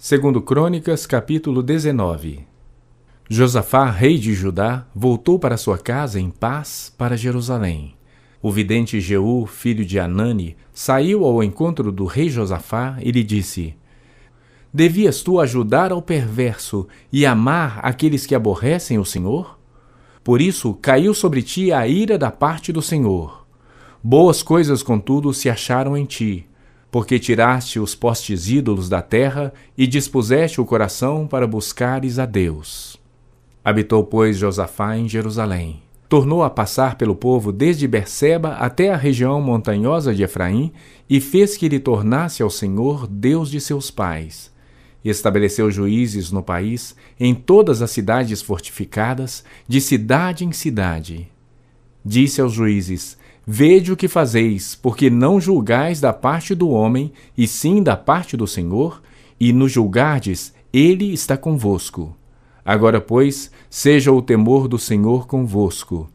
Segundo Crônicas, capítulo 19. Josafá, rei de Judá, voltou para sua casa em paz para Jerusalém. O vidente Jeú, filho de Anani, saiu ao encontro do rei Josafá e lhe disse: Devias tu ajudar ao perverso e amar aqueles que aborrecem o Senhor? Por isso caiu sobre ti a ira da parte do Senhor. Boas coisas, contudo, se acharam em ti porque tiraste os postes ídolos da terra e dispuseste o coração para buscares a Deus. Habitou, pois, Josafá em Jerusalém. Tornou a passar pelo povo desde Berseba até a região montanhosa de Efraim e fez que lhe tornasse ao Senhor, Deus de seus pais. Estabeleceu juízes no país, em todas as cidades fortificadas, de cidade em cidade. Disse aos juízes: Vede o que fazeis, porque não julgais da parte do homem, e sim da parte do Senhor, e no julgardes, ele está convosco. Agora, pois, seja o temor do Senhor convosco.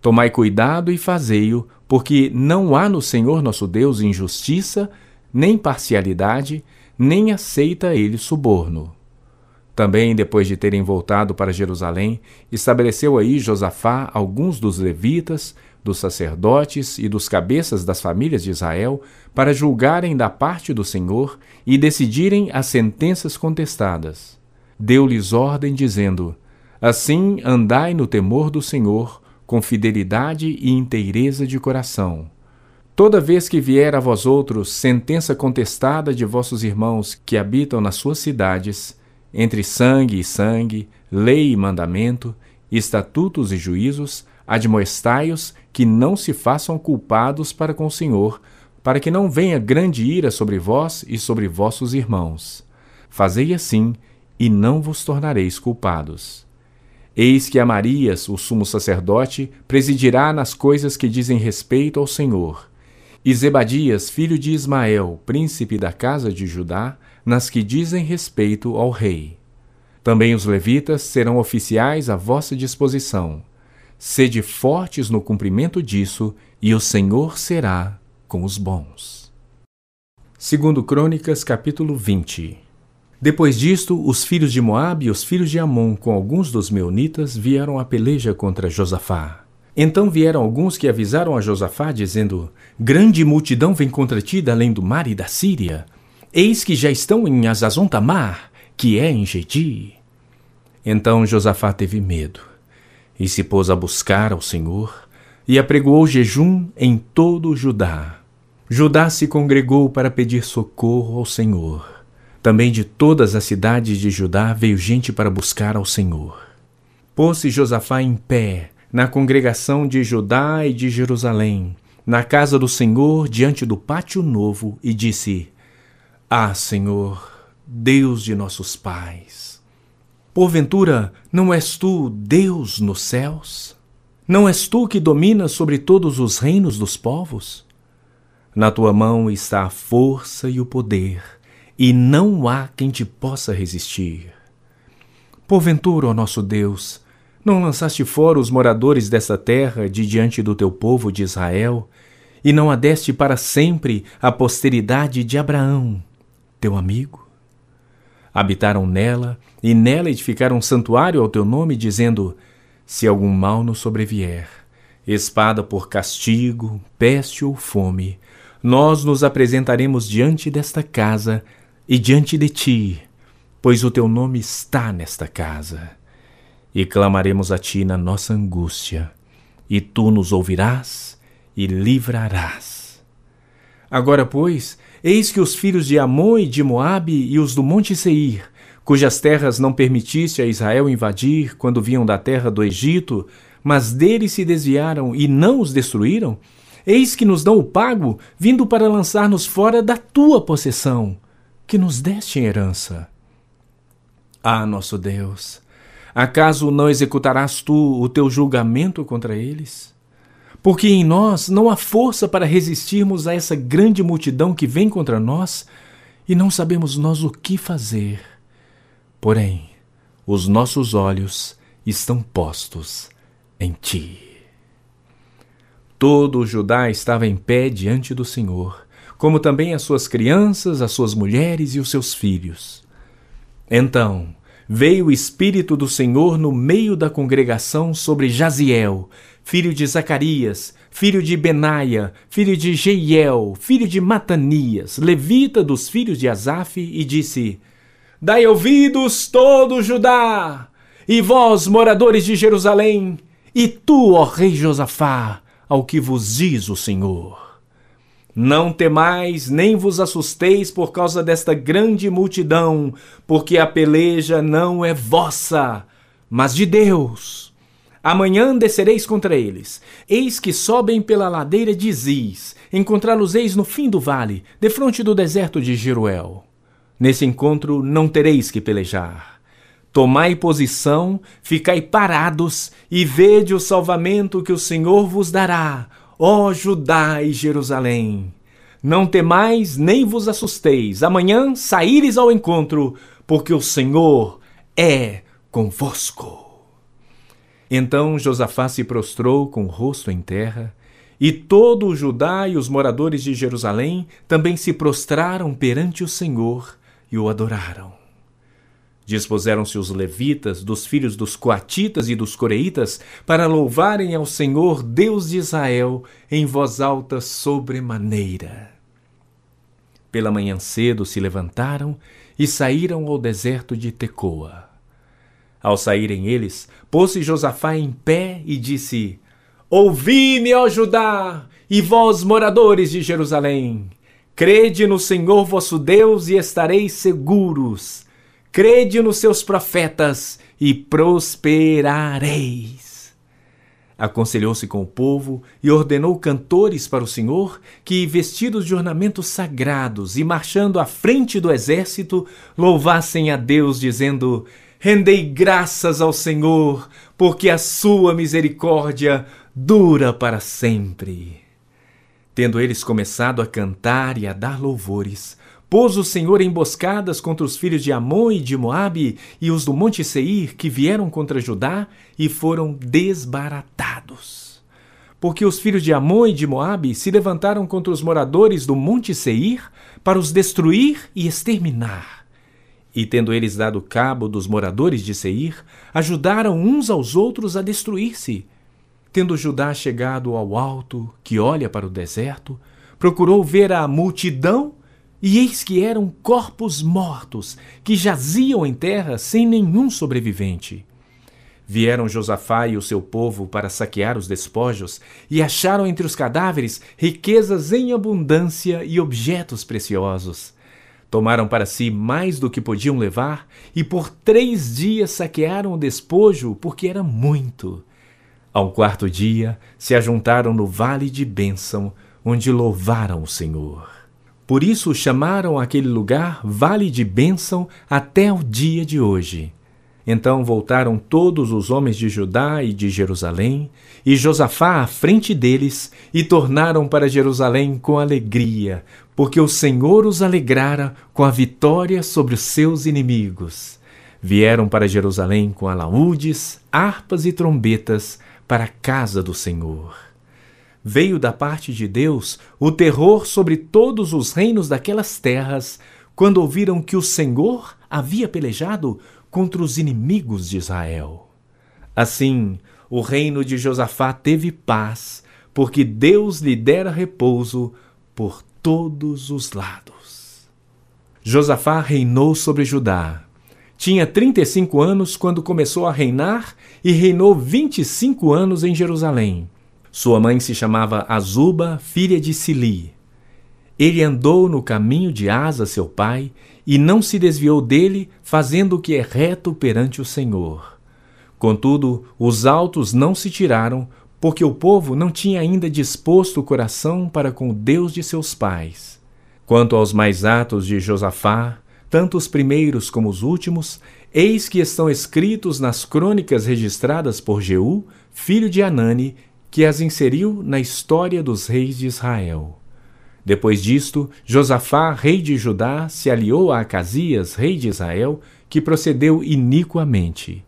Tomai cuidado e fazei-o, porque não há no Senhor nosso Deus injustiça, nem parcialidade, nem aceita ele suborno. Também, depois de terem voltado para Jerusalém, estabeleceu aí Josafá alguns dos levitas, dos sacerdotes e dos cabeças das famílias de Israel para julgarem da parte do Senhor e decidirem as sentenças contestadas. Deu-lhes ordem, dizendo: Assim andai no temor do Senhor, com fidelidade e inteireza de coração. Toda vez que vier a vós outros sentença contestada de vossos irmãos que habitam nas suas cidades, entre sangue e sangue, lei e mandamento, estatutos e juízos, admoestai-os que não se façam culpados para com o Senhor, para que não venha grande ira sobre vós e sobre vossos irmãos. Fazei assim, e não vos tornareis culpados. Eis que Amarias, o sumo sacerdote, presidirá nas coisas que dizem respeito ao Senhor, e Zebadias, filho de Ismael, príncipe da casa de Judá, nas que dizem respeito ao rei. Também os levitas serão oficiais à vossa disposição. Sede fortes no cumprimento disso, e o Senhor será com os bons. Segundo Crônicas, capítulo 20. Depois disto, os filhos de Moabe e os filhos de Amon, com alguns dos meunitas, vieram à peleja contra Josafá. Então vieram alguns que avisaram a Josafá, dizendo: Grande multidão vem contra ti da além do mar e da Síria. Eis que já estão em Azazontamar, que é em Gedi. Então Josafá teve medo e se pôs a buscar ao Senhor, e apregoou jejum em todo o Judá. Judá se congregou para pedir socorro ao Senhor. Também de todas as cidades de Judá veio gente para buscar ao Senhor. Pôs-se Josafá em pé na congregação de Judá e de Jerusalém, na casa do Senhor, diante do pátio novo, e disse: Ah, Senhor, Deus de nossos pais, Porventura, não és tu Deus nos céus? Não és tu que dominas sobre todos os reinos dos povos? Na tua mão está a força e o poder, e não há quem te possa resistir. Porventura, ó nosso Deus, não lançaste fora os moradores desta terra de diante do teu povo de Israel, e não adeste para sempre a posteridade de Abraão, teu amigo? Habitaram nela, e nela edificaram um santuário ao teu nome, dizendo: Se algum mal nos sobrevier, espada por castigo, peste ou fome, nós nos apresentaremos diante desta casa e diante de ti, pois o teu nome está nesta casa. E clamaremos a ti na nossa angústia, e tu nos ouvirás e livrarás. Agora, pois, Eis que os filhos de Amon e de Moabe e os do monte Seir, cujas terras não permitiste a Israel invadir quando vinham da terra do Egito, mas deles se desviaram e não os destruíram, eis que nos dão o pago, vindo para lançar-nos fora da tua possessão, que nos deste em herança. Ah, nosso Deus, acaso não executarás tu o teu julgamento contra eles? Porque em nós não há força para resistirmos a essa grande multidão que vem contra nós e não sabemos nós o que fazer. Porém, os nossos olhos estão postos em ti. Todo o Judá estava em pé diante do Senhor, como também as suas crianças, as suas mulheres e os seus filhos. Então veio o Espírito do Senhor no meio da congregação sobre Jaziel, filho de Zacarias, filho de Benaia, filho de Jeiel, filho de Matanias, levita dos filhos de Asaf, e disse: Dai ouvidos todo Judá, e vós, moradores de Jerusalém, e tu, ó rei Josafá, ao que vos diz o Senhor. Não temais, nem vos assusteis por causa desta grande multidão, porque a peleja não é vossa, mas de Deus. Amanhã descereis contra eles. Eis que sobem pela ladeira de Ziz. Encontrá-los-eis no fim do vale, defronte do deserto de Jeruel. Nesse encontro não tereis que pelejar. Tomai posição, ficai parados e vede o salvamento que o Senhor vos dará Ó Judá e Jerusalém, não temais nem vos assusteis, amanhã saíres ao encontro, porque o Senhor é convosco. Então Josafá se prostrou com o rosto em terra, e todo o Judá e os moradores de Jerusalém também se prostraram perante o Senhor e o adoraram. Dispuseram-se os levitas, dos filhos dos coatitas e dos coreitas, para louvarem ao Senhor, Deus de Israel, em voz alta sobremaneira. Pela manhã cedo se levantaram e saíram ao deserto de Tecoa. Ao saírem eles, pôs-se Josafá em pé e disse: Ouvi-me, ó Judá, e vós, moradores de Jerusalém. Crede no Senhor vosso Deus e estareis seguros crede nos seus profetas e prosperareis. Aconselhou-se com o povo e ordenou cantores para o Senhor que, vestidos de ornamentos sagrados e marchando à frente do exército, louvassem a Deus, dizendo: Rendei graças ao Senhor, porque a sua misericórdia dura para sempre. Tendo eles começado a cantar e a dar louvores, Pôs o Senhor emboscadas contra os filhos de Amon e de Moabe e os do monte Seir que vieram contra Judá e foram desbaratados. Porque os filhos de Amon e de Moabe se levantaram contra os moradores do monte Seir para os destruir e exterminar. E tendo eles dado cabo dos moradores de Seir, ajudaram uns aos outros a destruir-se. Tendo Judá chegado ao alto, que olha para o deserto, procurou ver a multidão e eis que eram corpos mortos, que jaziam em terra sem nenhum sobrevivente. Vieram Josafá e o seu povo para saquear os despojos, e acharam entre os cadáveres riquezas em abundância e objetos preciosos. Tomaram para si mais do que podiam levar, e por três dias saquearam o despojo, porque era muito. Ao quarto dia, se ajuntaram no vale de bênção, onde louvaram o Senhor. Por isso chamaram aquele lugar Vale de Bênção até o dia de hoje. Então voltaram todos os homens de Judá e de Jerusalém, e Josafá à frente deles, e tornaram para Jerusalém com alegria, porque o Senhor os alegrara com a vitória sobre os seus inimigos. Vieram para Jerusalém com alaúdes, harpas e trombetas para a casa do Senhor veio da parte de Deus o terror sobre todos os reinos daquelas terras, quando ouviram que o Senhor havia pelejado contra os inimigos de Israel. Assim, o reino de Josafá teve paz, porque Deus lhe dera repouso por todos os lados. Josafá reinou sobre Judá. Tinha 35 anos quando começou a reinar e reinou 25 anos em Jerusalém. Sua mãe se chamava Azuba, filha de Sili. Ele andou no caminho de Asa, seu pai, e não se desviou dele, fazendo o que é reto perante o Senhor. Contudo, os altos não se tiraram, porque o povo não tinha ainda disposto o coração para com o Deus de seus pais. Quanto aos mais atos de Josafá, tanto os primeiros como os últimos, eis que estão escritos nas crônicas registradas por Jeú, filho de Anani, que as inseriu na história dos reis de Israel. Depois disto, Josafá, rei de Judá, se aliou a Acasias, rei de Israel, que procedeu iniquamente.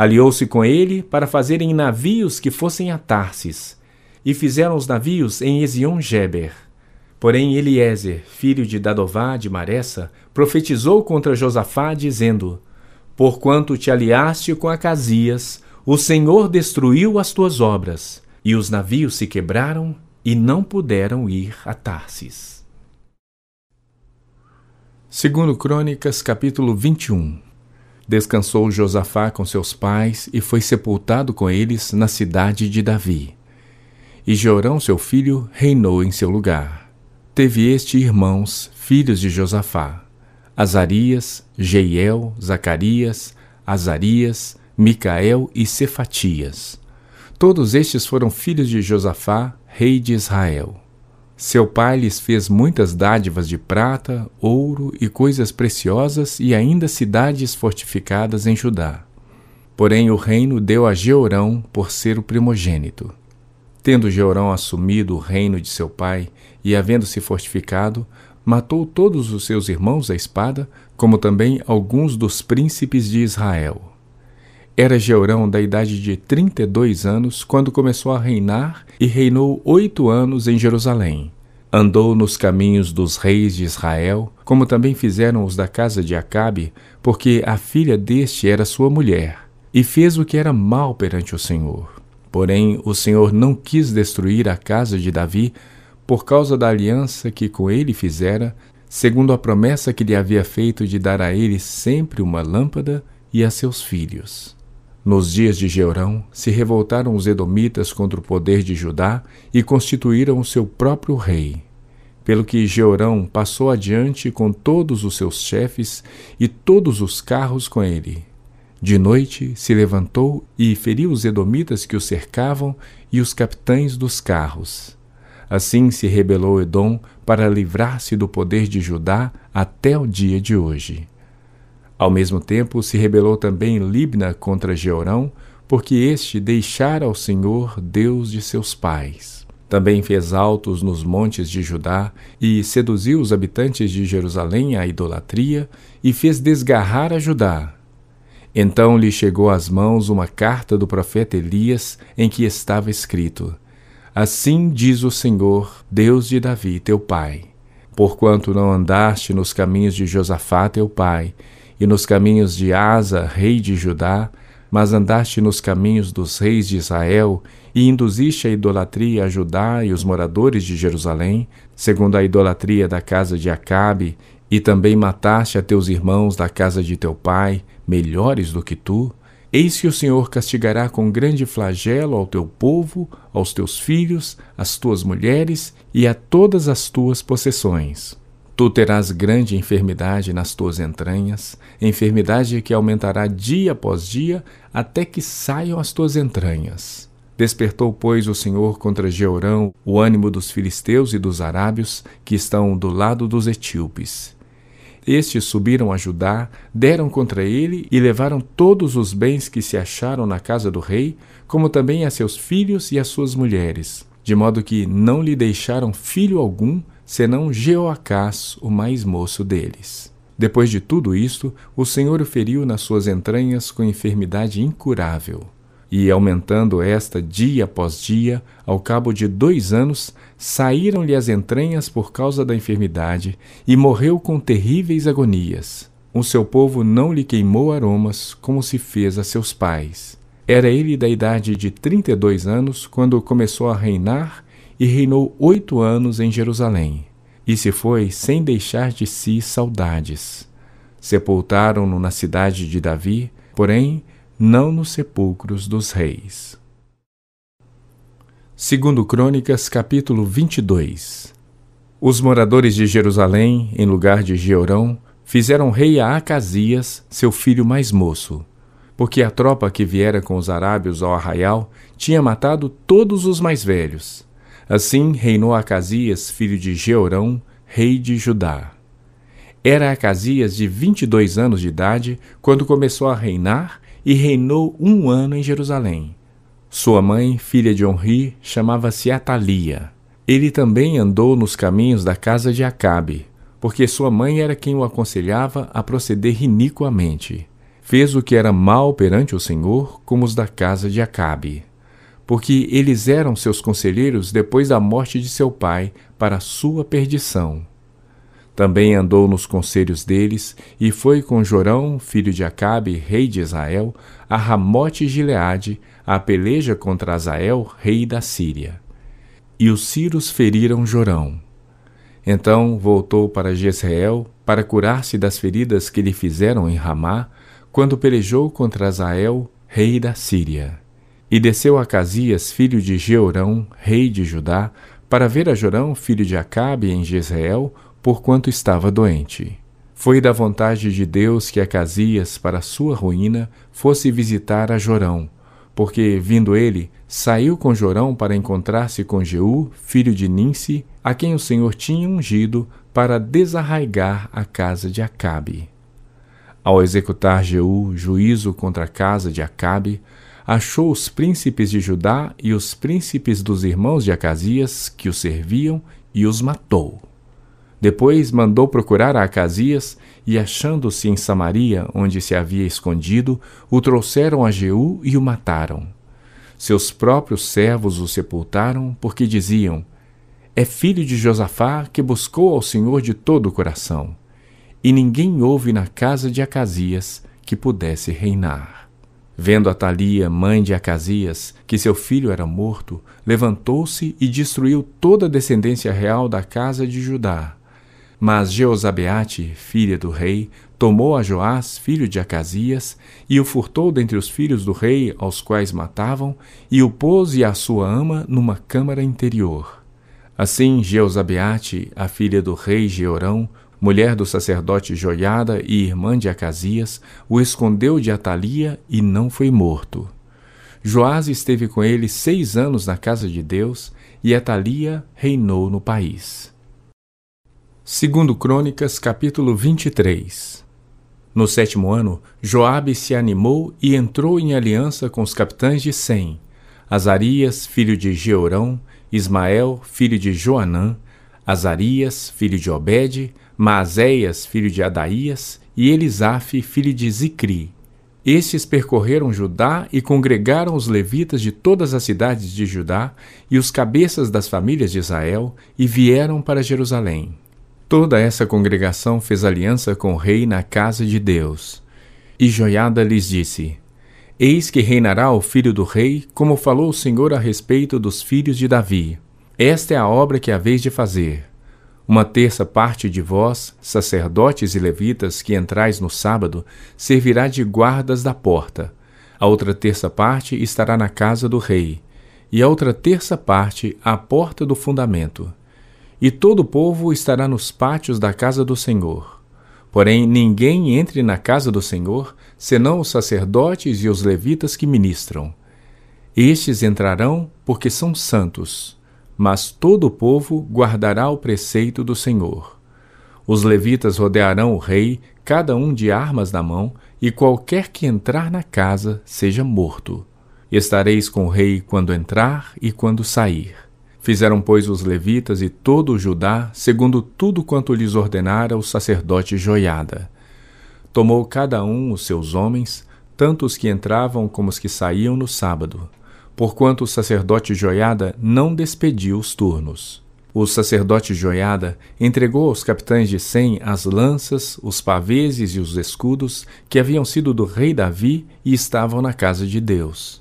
Aliou-se com ele para fazerem navios que fossem a Tarsis, e fizeram os navios em Ezion-Geber. Porém, Eliezer, filho de Dadová de Maressa, profetizou contra Josafá, dizendo: Porquanto te aliaste com Acasias, o Senhor destruiu as tuas obras, e os navios se quebraram e não puderam ir a Tarsis. Segundo Crônicas, capítulo 21. Descansou Josafá com seus pais e foi sepultado com eles na cidade de Davi. E Jorão, seu filho, reinou em seu lugar. Teve este irmãos, filhos de Josafá: Azarias, Jeiel, Zacarias, Azarias, Micael e Cefatias. Todos estes foram filhos de Josafá, rei de Israel. Seu pai lhes fez muitas dádivas de prata, ouro e coisas preciosas e ainda cidades fortificadas em Judá. Porém, o reino deu a Jeorão por ser o primogênito. Tendo Jeorão assumido o reino de seu pai e havendo-se fortificado, matou todos os seus irmãos à espada, como também alguns dos príncipes de Israel. Era Jeorão da idade de trinta e dois anos quando começou a reinar e reinou oito anos em Jerusalém. Andou nos caminhos dos reis de Israel, como também fizeram os da casa de Acabe, porque a filha deste era sua mulher, e fez o que era mal perante o Senhor. Porém, o Senhor não quis destruir a casa de Davi por causa da aliança que com ele fizera, segundo a promessa que lhe havia feito de dar a ele sempre uma lâmpada e a seus filhos. Nos dias de Jeorão, se revoltaram os edomitas contra o poder de Judá e constituíram o seu próprio rei. Pelo que Jeorão passou adiante com todos os seus chefes e todos os carros com ele. De noite se levantou e feriu os edomitas que o cercavam e os capitães dos carros. Assim se rebelou Edom para livrar-se do poder de Judá até o dia de hoje. Ao mesmo tempo, se rebelou também Libna contra Jeorão, porque este deixara ao Senhor, Deus de seus pais. Também fez altos nos montes de Judá e seduziu os habitantes de Jerusalém à idolatria e fez desgarrar a Judá. Então lhe chegou às mãos uma carta do profeta Elias em que estava escrito: Assim diz o Senhor, Deus de Davi, teu pai: Porquanto não andaste nos caminhos de Josafá, teu pai, e nos caminhos de Asa, rei de Judá, mas andaste nos caminhos dos reis de Israel e induziste a idolatria a Judá e os moradores de Jerusalém, segundo a idolatria da casa de Acabe, e também mataste a teus irmãos da casa de teu pai, melhores do que tu, eis que o Senhor castigará com grande flagelo ao teu povo, aos teus filhos, às tuas mulheres e a todas as tuas possessões. Tu terás grande enfermidade nas tuas entranhas, enfermidade que aumentará dia após dia, até que saiam as tuas entranhas. Despertou, pois, o Senhor contra Jeorão o ânimo dos filisteus e dos arábios, que estão do lado dos etíopes. Estes subiram a Judá, deram contra ele e levaram todos os bens que se acharam na casa do rei, como também a seus filhos e as suas mulheres, de modo que não lhe deixaram filho algum, senão Jeoacás, o mais moço deles. Depois de tudo isto, o Senhor o feriu nas suas entranhas com enfermidade incurável. E, aumentando esta dia após dia, ao cabo de dois anos, saíram-lhe as entranhas por causa da enfermidade, e morreu com terríveis agonias. O seu povo não lhe queimou aromas, como se fez a seus pais. Era ele da idade de trinta e dois anos quando começou a reinar e reinou oito anos em Jerusalém. E se foi sem deixar de si saudades. Sepultaram-no na cidade de Davi, porém não nos sepulcros dos reis. Segundo Crônicas, capítulo 22. Os moradores de Jerusalém, em lugar de Jeorão, fizeram rei a Acasias, seu filho mais moço, porque a tropa que viera com os arábios ao arraial tinha matado todos os mais velhos. Assim reinou Acasias, filho de Jeorão, rei de Judá. Era Acasias de vinte e dois anos de idade quando começou a reinar e reinou um ano em Jerusalém. Sua mãe, filha de Onri, chamava-se Atalia. Ele também andou nos caminhos da casa de Acabe, porque sua mãe era quem o aconselhava a proceder iniquamente. Fez o que era mal perante o Senhor, como os da casa de Acabe. Porque eles eram seus conselheiros depois da morte de seu pai, para sua perdição. Também andou nos conselhos deles, e foi com Jorão, filho de Acabe, rei de Israel, a Ramote Gileade, a peleja contra Azael, rei da Síria. E os sírios feriram Jorão. Então voltou para Jezreel para curar-se das feridas que lhe fizeram em Ramá, quando pelejou contra Azael, rei da Síria. E desceu a Casias, filho de Jeorão, rei de Judá, para ver a Jorão, filho de Acabe, em Jezreel, porquanto estava doente. Foi da vontade de Deus que Acasias, para sua ruína, fosse visitar a Jorão, porque, vindo ele, saiu com Jorão para encontrar-se com Jeú, filho de Ninsi, a quem o Senhor tinha ungido para desarraigar a casa de Acabe. Ao executar Jeú juízo contra a casa de Acabe, achou os príncipes de Judá e os príncipes dos irmãos de Acasias que o serviam e os matou. Depois mandou procurar a Acasias e, achando-se em Samaria, onde se havia escondido, o trouxeram a Jeú e o mataram. Seus próprios servos o sepultaram, porque diziam: É filho de Josafá que buscou ao Senhor de todo o coração. E ninguém houve na casa de Acasias que pudesse reinar. Vendo Atalia, mãe de Acasias, que seu filho era morto, levantou-se e destruiu toda a descendência real da casa de Judá mas Jeozabeate, filha do rei, tomou a Joás, filho de Acasias, e o furtou dentre os filhos do rei, aos quais matavam, e o pôs e a sua ama numa câmara interior. Assim, Jeozabeate, a filha do rei Georão, mulher do sacerdote Joiada e irmã de Acasias, o escondeu de Atalia e não foi morto. Joás esteve com ele seis anos na casa de Deus, e Atalia reinou no país. Segundo Crônicas, capítulo 23. No sétimo ano, Joabe se animou e entrou em aliança com os capitães de Sem, Azarias, filho de Georão, Ismael, filho de Joanã, Azarias, filho de Obed, Maazéias, filho de Adaías, e Elisaf, filho de Zicri. Estes percorreram Judá e congregaram os levitas de todas as cidades de Judá e os cabeças das famílias de Israel e vieram para Jerusalém. Toda essa congregação fez aliança com o rei na casa de Deus. E Joiada lhes disse: Eis que reinará o filho do rei, como falou o Senhor a respeito dos filhos de Davi. Esta é a obra que haveis de fazer. Uma terça parte de vós, sacerdotes e levitas, que entrais no sábado, servirá de guardas da porta. A outra terça parte estará na casa do rei, e a outra terça parte à porta do fundamento e todo o povo estará nos pátios da casa do Senhor. Porém, ninguém entre na casa do Senhor, senão os sacerdotes e os levitas que ministram. Estes entrarão porque são santos, mas todo o povo guardará o preceito do Senhor. Os levitas rodearão o rei, cada um de armas na mão, e qualquer que entrar na casa seja morto. Estareis com o rei quando entrar e quando sair. Fizeram, pois, os levitas e todo o Judá, segundo tudo quanto lhes ordenara o sacerdote Joiada. Tomou cada um os seus homens, tanto os que entravam como os que saíam no sábado, porquanto o sacerdote Joiada não despediu os turnos. O sacerdote Joiada entregou aos capitães de Sem as lanças, os paveses e os escudos que haviam sido do rei Davi e estavam na casa de Deus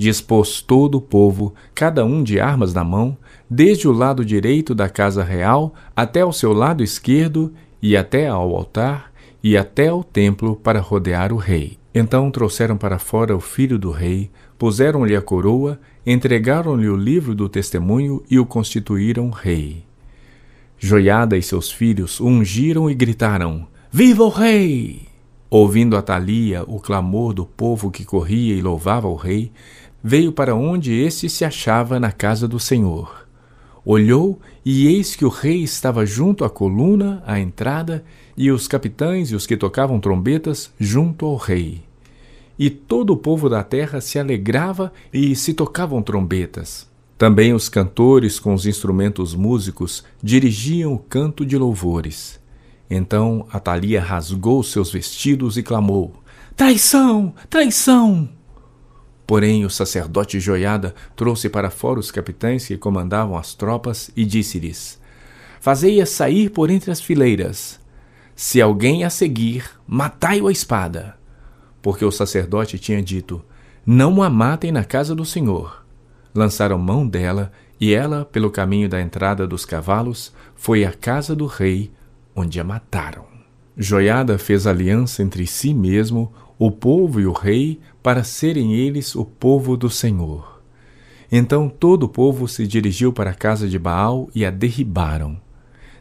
dispôs todo o povo, cada um de armas na mão, desde o lado direito da casa real até ao seu lado esquerdo, e até ao altar, e até ao templo para rodear o rei. Então trouxeram para fora o filho do rei, puseram-lhe a coroa, entregaram-lhe o livro do testemunho e o constituíram rei. Joiada e seus filhos ungiram e gritaram: Viva o rei! Ouvindo Atalia o clamor do povo que corria e louvava o rei, veio para onde este se achava na casa do Senhor. Olhou, e eis que o rei estava junto à coluna, à entrada, e os capitães e os que tocavam trombetas junto ao rei. E todo o povo da terra se alegrava e se tocavam trombetas. Também os cantores com os instrumentos músicos dirigiam o canto de louvores. Então Atalia rasgou seus vestidos e clamou: Traição! Traição! Porém, o sacerdote Joiada trouxe para fora os capitães que comandavam as tropas e disse-lhes: Fazei-a sair por entre as fileiras. Se alguém a seguir, matai-o à espada. Porque o sacerdote tinha dito: Não a matem na casa do Senhor. Lançaram mão dela, e ela, pelo caminho da entrada dos cavalos, foi à casa do rei, onde a mataram. Joiada fez aliança entre si mesmo, o povo e o rei, para serem eles o povo do Senhor. Então todo o povo se dirigiu para a casa de Baal e a derribaram.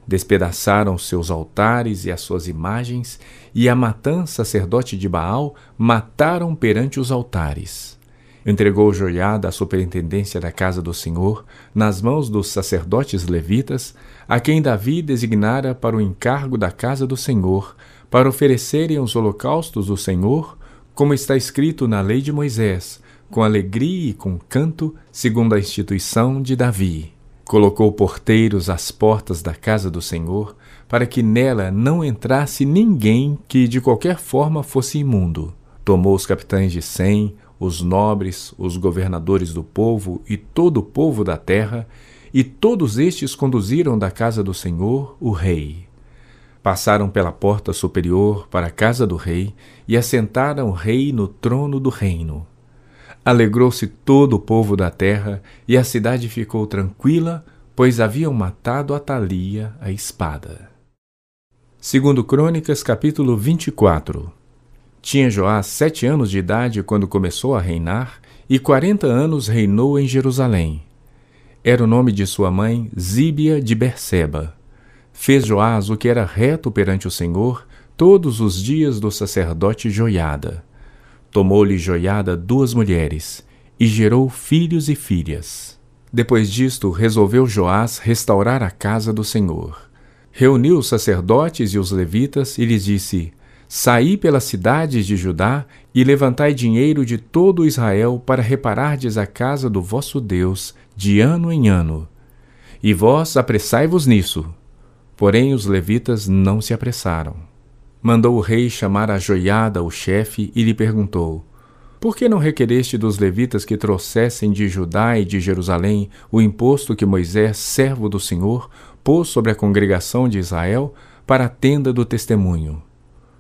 Despedaçaram seus altares e as suas imagens, e a Matã, sacerdote de Baal, mataram perante os altares. Entregou Joiada a superintendência da casa do Senhor nas mãos dos sacerdotes levitas, a quem Davi designara para o encargo da casa do Senhor, para oferecerem os holocaustos do Senhor, como está escrito na lei de Moisés, com alegria e com canto, segundo a instituição de Davi. Colocou porteiros às portas da casa do Senhor, para que nela não entrasse ninguém que de qualquer forma fosse imundo. Tomou os capitães de cem, os nobres, os governadores do povo e todo o povo da terra, e todos estes conduziram da casa do Senhor o rei. Passaram pela porta superior para a casa do rei e assentaram o rei no trono do reino. Alegrou-se todo o povo da terra e a cidade ficou tranquila, pois haviam matado Atalia a espada. Segundo Crônicas, capítulo 24. Tinha Joás sete anos de idade quando começou a reinar, e quarenta anos reinou em Jerusalém. Era o nome de sua mãe Zíbia de Berseba. Fez Joás o que era reto perante o Senhor todos os dias do sacerdote Joiada. Tomou-lhe Joiada duas mulheres, e gerou filhos e filhas. Depois disto, resolveu Joás restaurar a casa do Senhor. Reuniu os sacerdotes e os levitas e lhes disse: Saí pelas cidades de Judá e levantai dinheiro de todo Israel para reparardes a casa do vosso Deus de ano em ano. E vós apressai-vos nisso. Porém os levitas não se apressaram. Mandou o rei chamar a joiada, o chefe, e lhe perguntou: Por que não requereste dos levitas que trouxessem de Judá e de Jerusalém o imposto que Moisés, servo do Senhor, pôs sobre a congregação de Israel para a tenda do testemunho?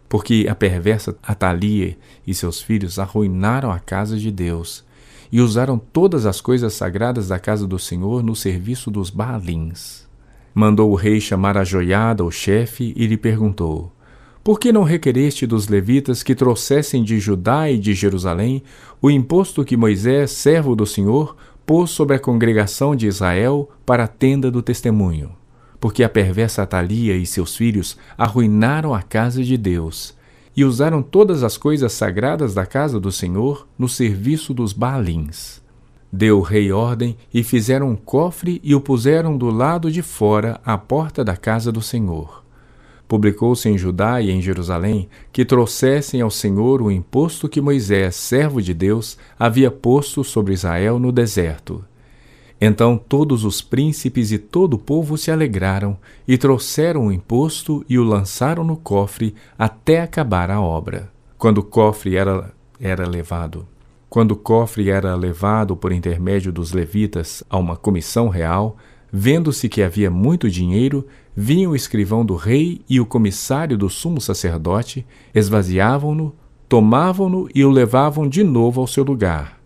porque a perversa Atalia e seus filhos arruinaram a casa de Deus e usaram todas as coisas sagradas da casa do Senhor no serviço dos Baalins. Mandou o rei chamar a joiada, o chefe, e lhe perguntou: Por que não requereste dos levitas que trouxessem de Judá e de Jerusalém o imposto que Moisés, servo do Senhor, pôs sobre a congregação de Israel para a tenda do testemunho? porque a perversa Atalia e seus filhos arruinaram a casa de Deus e usaram todas as coisas sagradas da casa do Senhor no serviço dos Baalins. Deu o rei ordem e fizeram um cofre e o puseram do lado de fora à porta da casa do Senhor. Publicou-se em Judá e em Jerusalém que trouxessem ao Senhor o imposto que Moisés, servo de Deus, havia posto sobre Israel no deserto então todos os príncipes e todo o povo se alegraram e trouxeram o imposto e o lançaram no cofre até acabar a obra. Quando o cofre era, era levado, quando o cofre era levado por intermédio dos levitas a uma comissão real, vendo-se que havia muito dinheiro, vinha o escrivão do rei e o comissário do sumo sacerdote, esvaziavam-no, tomavam-no e o levavam de novo ao seu lugar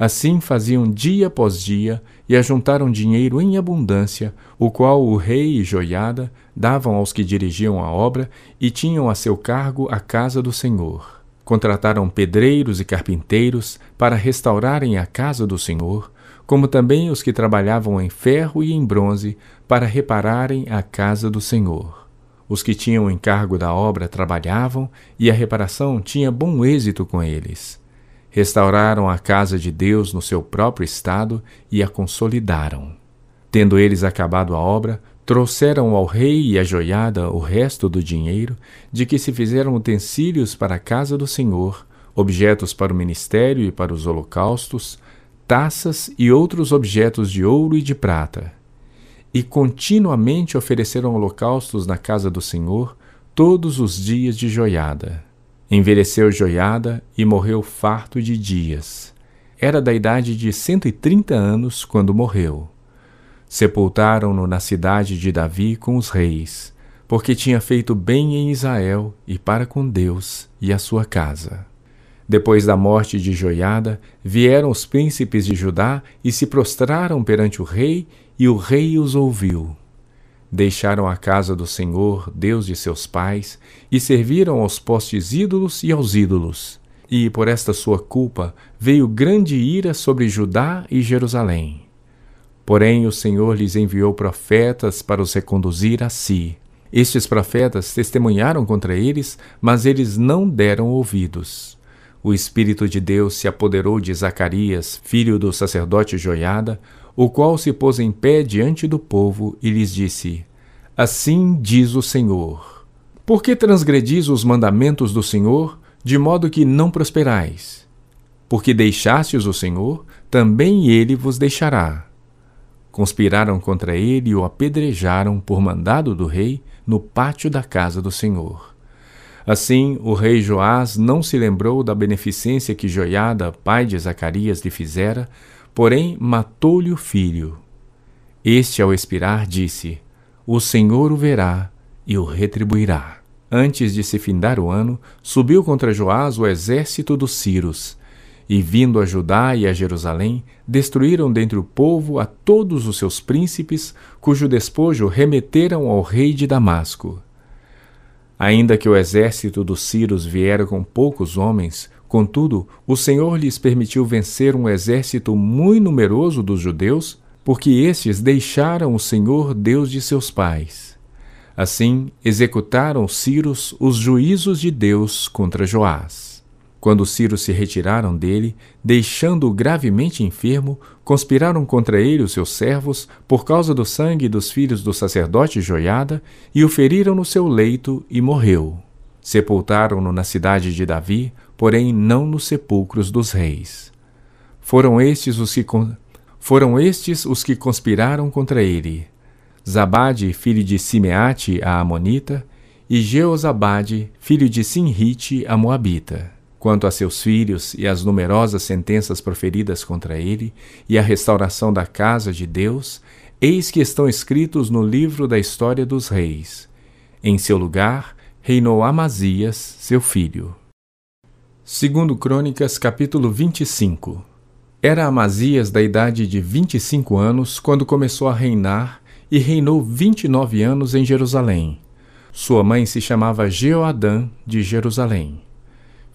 Assim faziam dia após dia e ajuntaram dinheiro em abundância, o qual o rei e Joiada davam aos que dirigiam a obra e tinham a seu cargo a casa do Senhor. Contrataram pedreiros e carpinteiros para restaurarem a casa do Senhor, como também os que trabalhavam em ferro e em bronze para repararem a casa do Senhor. Os que tinham encargo da obra trabalhavam e a reparação tinha bom êxito com eles restauraram a casa de Deus no seu próprio estado e a consolidaram. Tendo eles acabado a obra, trouxeram ao rei e à joiada o resto do dinheiro, de que se fizeram utensílios para a casa do Senhor, objetos para o ministério e para os holocaustos, taças e outros objetos de ouro e de prata. E continuamente ofereceram holocaustos na casa do Senhor todos os dias de joiada. Envelheceu Joiada e morreu farto de dias. era da idade de cento e trinta anos quando morreu. Sepultaram-no na cidade de Davi com os reis, porque tinha feito bem em Israel e para com Deus e a sua casa. Depois da morte de Joiada, vieram os príncipes de Judá e se prostraram perante o rei, e o rei os ouviu. Deixaram a casa do Senhor, Deus de seus pais, e serviram aos postes ídolos e aos ídolos. E por esta sua culpa veio grande ira sobre Judá e Jerusalém. Porém, o Senhor lhes enviou profetas para os reconduzir a si. Estes profetas testemunharam contra eles, mas eles não deram ouvidos. O Espírito de Deus se apoderou de Zacarias, filho do sacerdote Joiada, o qual se pôs em pé diante do povo e lhes disse: Assim diz o Senhor: Por que transgredis os mandamentos do Senhor, de modo que não prosperais? Porque deixastes o Senhor, também ele vos deixará. Conspiraram contra ele e o apedrejaram por mandado do rei no pátio da casa do Senhor. Assim, o rei Joás não se lembrou da beneficência que Joiada, pai de Zacarias, lhe fizera, porém matou-lhe o filho. Este, ao expirar, disse: O Senhor o verá e o retribuirá. Antes de se findar o ano, subiu contra Joás o exército dos Círios, e vindo a Judá e a Jerusalém, destruíram dentre o povo a todos os seus príncipes, cujo despojo remeteram ao rei de Damasco. Ainda que o exército dos Círios viera com poucos homens, contudo, o Senhor lhes permitiu vencer um exército muito numeroso dos judeus, porque estes deixaram o Senhor Deus de seus pais. Assim, executaram os Círios os juízos de Deus contra Joás. Quando os Círios se retiraram dele, deixando-o gravemente enfermo, conspiraram contra ele os seus servos, por causa do sangue dos filhos do sacerdote Joiada, e o feriram no seu leito e morreu. Sepultaram-no na cidade de Davi, porém não nos sepulcros dos reis. Foram estes os que foram estes os que conspiraram contra ele: Zabade, filho de Simeate, a Amonita, e Jeozabade, filho de Sinrite, a Moabita. Quanto a seus filhos e as numerosas sentenças proferidas contra ele, e a restauração da casa de Deus, eis que estão escritos no livro da história dos reis. Em seu lugar reinou Amazias, seu filho. Segundo Crônicas, capítulo 25. Era Amazias da idade de 25 anos quando começou a reinar e reinou 29 anos em Jerusalém. Sua mãe se chamava Jeoadã de Jerusalém.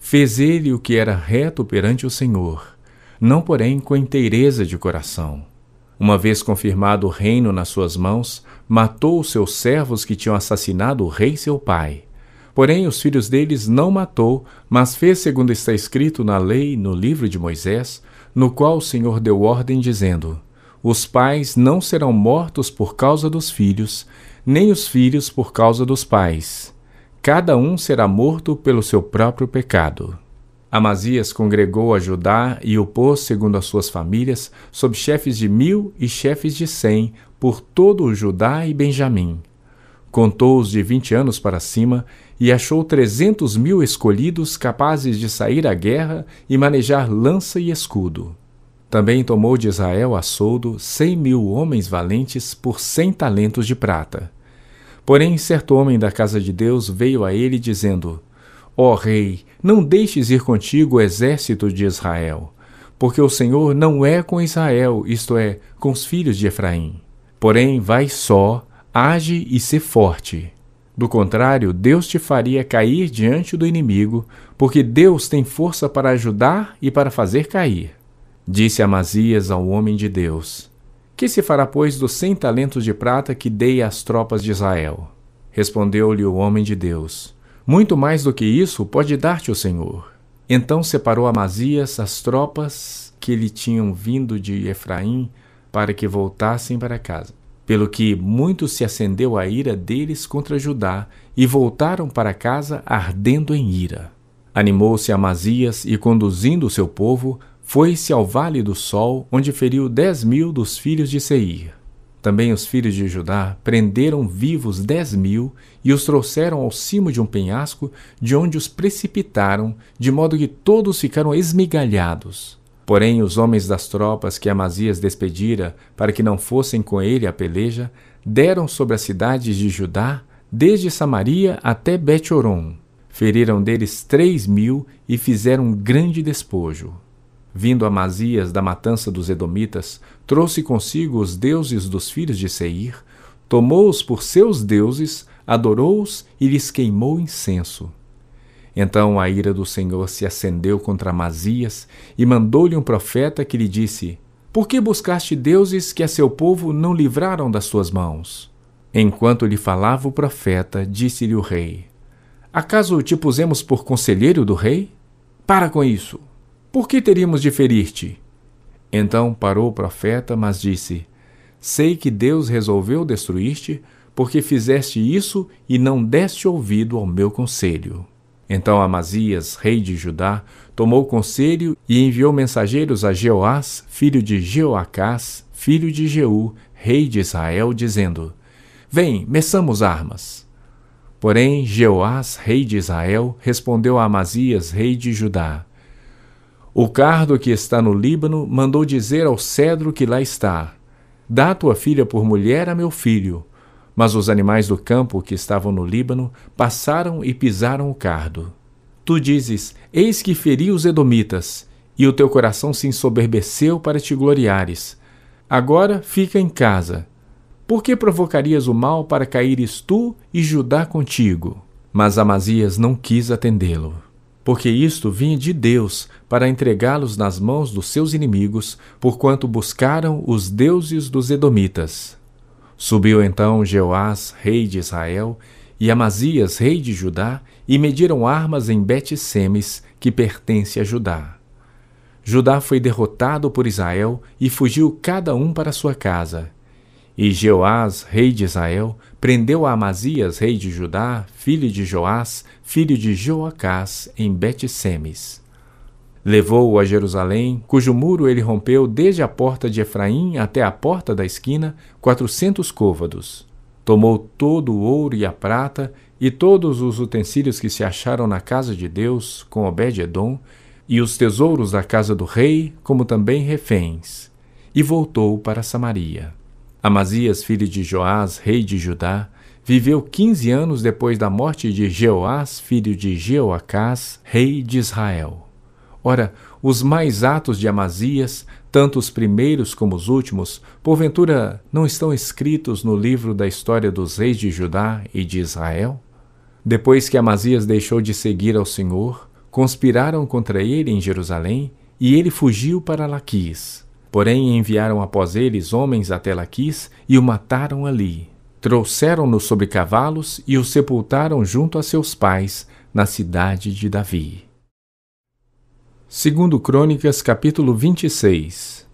Fez ele o que era reto perante o Senhor, não porém com inteireza de coração. Uma vez confirmado o reino nas suas mãos, matou os seus servos que tinham assassinado o rei seu pai. Porém, os filhos deles não matou, mas fez segundo está escrito na lei, no livro de Moisés, no qual o Senhor deu ordem, dizendo: Os pais não serão mortos por causa dos filhos, nem os filhos por causa dos pais cada um será morto pelo seu próprio pecado. Amazias congregou a Judá e o pôs, segundo as suas famílias, sob chefes de mil e chefes de cem, por todo o Judá e Benjamim. Contou-os de vinte anos para cima e achou trezentos mil escolhidos capazes de sair à guerra e manejar lança e escudo. Também tomou de Israel a soldo cem mil homens valentes por cem talentos de prata. Porém, certo homem da casa de Deus veio a ele dizendo: Ó oh, rei, não deixes ir contigo o exército de Israel, porque o Senhor não é com Israel, isto é, com os filhos de Efraim. Porém, vai só, age e sê forte. Do contrário, Deus te faria cair diante do inimigo, porque Deus tem força para ajudar e para fazer cair. Disse Amazias ao homem de Deus: que se fará, pois, dos cem talentos de prata que dei às tropas de Israel? Respondeu-lhe o homem de Deus: Muito mais do que isso pode dar-te o Senhor. Então separou Amazias as tropas que lhe tinham vindo de Efraim para que voltassem para casa. Pelo que muito se acendeu a ira deles contra Judá e voltaram para casa ardendo em ira. Animou-se Amazias e, conduzindo o seu povo, foi-se ao Vale do Sol, onde feriu dez mil dos filhos de Seir. Também os filhos de Judá prenderam vivos dez mil e os trouxeram ao cimo de um penhasco, de onde os precipitaram, de modo que todos ficaram esmigalhados. Porém, os homens das tropas que Amazias despedira para que não fossem com ele à peleja, deram sobre as cidades de Judá, desde Samaria até Bet-Oron. Feriram deles três mil e fizeram um grande despojo. Vindo Amazias da matança dos Edomitas, trouxe consigo os deuses dos filhos de Seir, tomou-os por seus deuses, adorou-os e lhes queimou incenso. Então a ira do Senhor se acendeu contra Amazias e mandou-lhe um profeta que lhe disse: Por que buscaste deuses que a seu povo não livraram das suas mãos? Enquanto lhe falava o profeta, disse-lhe o rei: Acaso te pusemos por conselheiro do rei? Para com isso! Por que teríamos de ferir-te? Então parou o profeta, mas disse: Sei que Deus resolveu destruir-te, porque fizeste isso e não deste ouvido ao meu conselho. Então Amazias, rei de Judá, tomou conselho e enviou mensageiros a Jeoás, filho de Jeoacás, filho de Jeú, rei de Israel, dizendo: Vem, meçamos armas. Porém, Jeoás, rei de Israel, respondeu a Amazias, rei de Judá: O cardo que está no Líbano mandou dizer ao cedro que lá está: Dá tua filha por mulher a meu filho mas os animais do campo que estavam no Líbano passaram e pisaram o cardo. Tu dizes: Eis que feri os Edomitas, e o teu coração se ensoberbeceu para te gloriares. Agora fica em casa. Por que provocarias o mal para caíres tu e Judá contigo? Mas Amazias não quis atendê-lo, porque isto vinha de Deus para entregá-los nas mãos dos seus inimigos, porquanto buscaram os deuses dos Edomitas. Subiu então Jeoás, rei de Israel, e Amazias, rei de Judá, e mediram armas em Bet-Semes, que pertence a Judá. Judá foi derrotado por Israel e fugiu cada um para sua casa. E Jeoás, rei de Israel, prendeu a Amazias, rei de Judá, filho de Joás, filho de Joacás, em Bet-Semes. Levou-o a Jerusalém, cujo muro ele rompeu desde a porta de Efraim até a porta da esquina, quatrocentos côvados. Tomou todo o ouro e a prata e todos os utensílios que se acharam na casa de Deus, com Obed-edom, e os tesouros da casa do rei, como também reféns, e voltou para Samaria. Amazias, filho de Joás, rei de Judá, viveu quinze anos depois da morte de Jeoás, filho de Jeoacás, rei de Israel. Ora, os mais atos de Amazias, tanto os primeiros como os últimos, porventura não estão escritos no livro da história dos reis de Judá e de Israel? Depois que Amazias deixou de seguir ao Senhor, conspiraram contra ele em Jerusalém, e ele fugiu para Laquis. Porém enviaram após eles homens até Laquis e o mataram ali. Trouxeram-no sobre cavalos e o sepultaram junto a seus pais, na cidade de Davi. Segundo Crônicas, capítulo 26.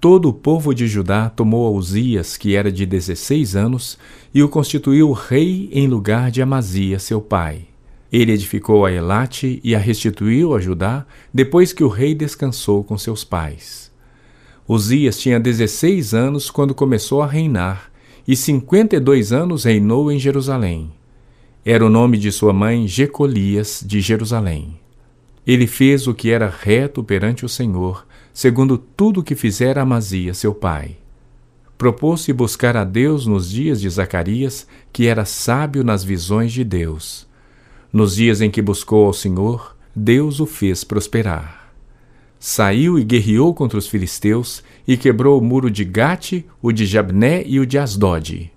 Todo o povo de Judá tomou a Uzias, que era de dezesseis anos, e o constituiu rei em lugar de Amazias, seu pai. Ele edificou a Elate e a restituiu a Judá, depois que o rei descansou com seus pais. Uzias tinha dezesseis anos quando começou a reinar, e cinquenta e dois anos reinou em Jerusalém. Era o nome de sua mãe Jecolias de Jerusalém. Ele fez o que era reto perante o Senhor, segundo tudo o que fizera Amazia, seu pai. Propôs-se buscar a Deus nos dias de Zacarias, que era sábio nas visões de Deus. Nos dias em que buscou ao Senhor, Deus o fez prosperar. Saiu e guerreou contra os filisteus e quebrou o muro de Gate, o de Jabné e o de Asdod.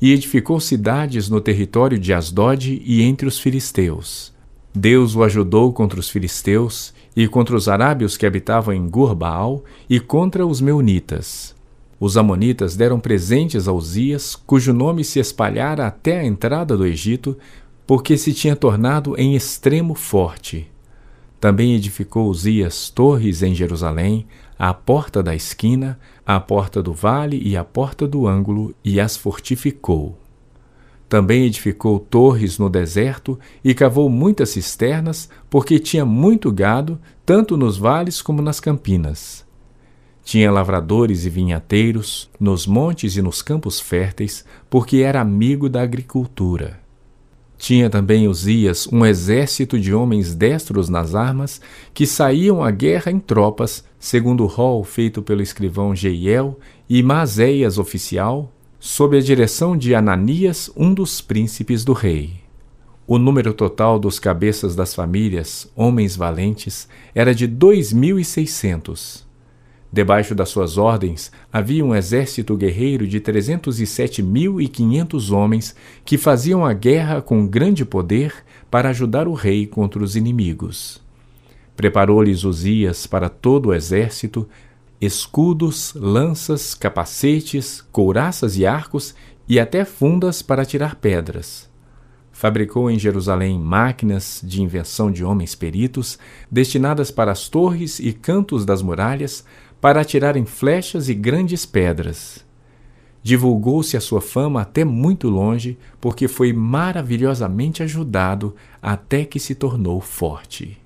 E edificou cidades no território de Asdod e entre os filisteus. Deus o ajudou contra os filisteus e contra os arábios que habitavam em Gurbaal e contra os meunitas. Os amonitas deram presentes a Uzias, cujo nome se espalhara até a entrada do Egito, porque se tinha tornado em extremo forte. Também edificou Uzias torres em Jerusalém, à porta da esquina, à porta do vale e à porta do ângulo, e as fortificou. Também edificou torres no deserto e cavou muitas cisternas, porque tinha muito gado, tanto nos vales como nas campinas. Tinha lavradores e vinhateiros, nos montes e nos campos férteis, porque era amigo da agricultura. Tinha também Uzias um exército de homens destros nas armas, que saíam à guerra em tropas, segundo o rol feito pelo escrivão Jeiel e Maséias oficial, sob a direção de Ananias, um dos príncipes do rei. O número total dos cabeças das famílias, homens valentes, era de dois mil e seiscentos. Debaixo das suas ordens havia um exército guerreiro de trezentos e sete mil e quinhentos homens que faziam a guerra com grande poder para ajudar o rei contra os inimigos. Preparou-lhes Uzias para todo o exército escudos, lanças, capacetes, couraças e arcos e até fundas para tirar pedras. Fabricou em Jerusalém máquinas de invenção de homens peritos, destinadas para as torres e cantos das muralhas, para atirarem flechas e grandes pedras. Divulgou-se a sua fama até muito longe, porque foi maravilhosamente ajudado até que se tornou forte.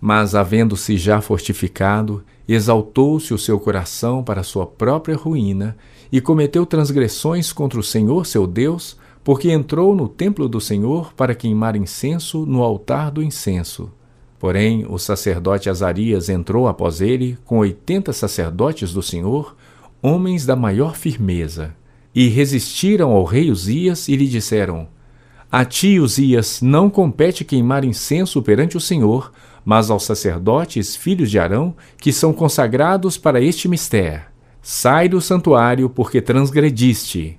Mas, havendo-se já fortificado, exaltou-se o seu coração para sua própria ruína e cometeu transgressões contra o Senhor seu Deus, porque entrou no templo do Senhor para queimar incenso no altar do incenso Porém, o sacerdote Azarias entrou após ele com oitenta sacerdotes do Senhor, homens da maior firmeza, e resistiram ao rei Uzias e lhe disseram: A ti, Uzias, não compete queimar incenso perante o Senhor, mas aos sacerdotes, filhos de Arão, que são consagrados para este mistério. Sai do santuário, porque transgrediste.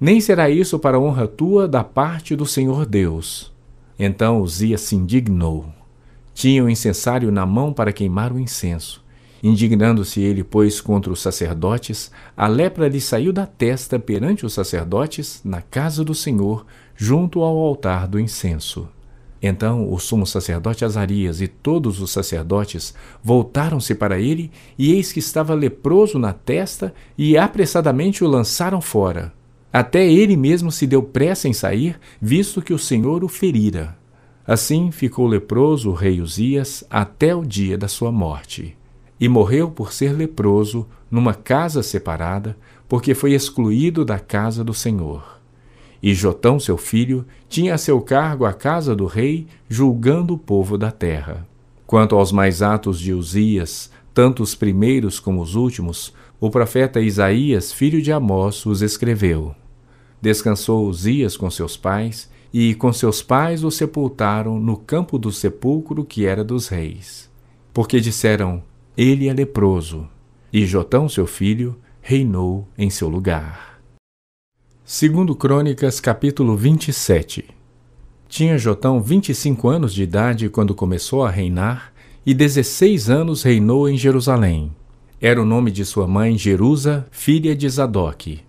Nem será isso para honra tua da parte do Senhor Deus. Então Uzias se indignou. Tinha o incensário na mão para queimar o incenso. Indignando-se ele, pois, contra os sacerdotes, a lepra lhe saiu da testa perante os sacerdotes, na casa do Senhor, junto ao altar do incenso. Então o sumo sacerdote Azarias e todos os sacerdotes voltaram-se para ele, e eis que estava leproso na testa, e apressadamente o lançaram fora. Até ele mesmo se deu pressa em sair, visto que o Senhor o ferira. Assim ficou leproso o rei Uzias até o dia da sua morte. E morreu por ser leproso numa casa separada, porque foi excluído da casa do Senhor. E Jotão, seu filho, tinha a seu cargo a casa do rei, julgando o povo da terra. Quanto aos mais atos de Uzias, tanto os primeiros como os últimos, o profeta Isaías, filho de Amós, os escreveu. Descansou Uzias com seus pais, e com seus pais o sepultaram no campo do sepulcro que era dos reis. Porque disseram: Ele é leproso. E Jotão, seu filho, reinou em seu lugar. Segundo Crônicas, capítulo 27. Tinha Jotão 25 anos de idade quando começou a reinar, e 16 anos reinou em Jerusalém. Era o nome de sua mãe Jerusa, filha de Zadok.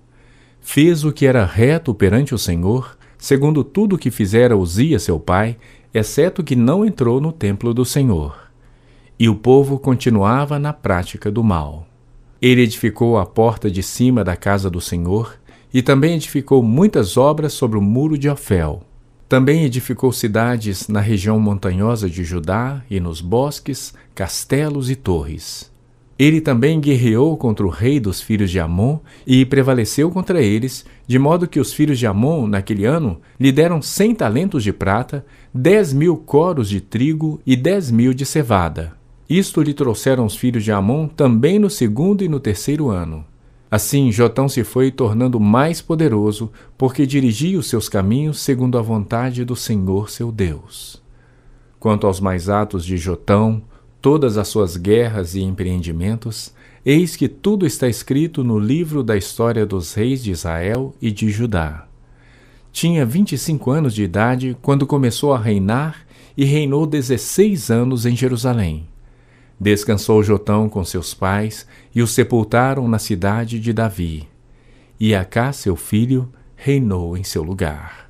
Fez o que era reto perante o Senhor, segundo tudo o que fizera Uzia seu pai, exceto que não entrou no templo do Senhor. E o povo continuava na prática do mal. Ele edificou a porta de cima da casa do Senhor, e também edificou muitas obras sobre o muro de Ofel. Também edificou cidades na região montanhosa de Judá e nos bosques, castelos e torres. Ele também guerreou contra o rei dos filhos de Amon e prevaleceu contra eles, de modo que os filhos de Amon, naquele ano, lhe deram cem talentos de prata, dez mil coros de trigo e dez mil de cevada. Isto lhe trouxeram os filhos de Amon também no segundo e no terceiro ano. Assim, Jotão se foi tornando mais poderoso, porque dirigia os seus caminhos segundo a vontade do Senhor seu Deus. Quanto aos mais atos de Jotão, todas as suas guerras e empreendimentos, eis que tudo está escrito no livro da história dos reis de Israel e de Judá. Tinha vinte e cinco anos de idade quando começou a reinar e reinou dezesseis anos em Jerusalém. Descansou Jotão com seus pais e o sepultaram na cidade de Davi. E Acá, seu filho, reinou em seu lugar.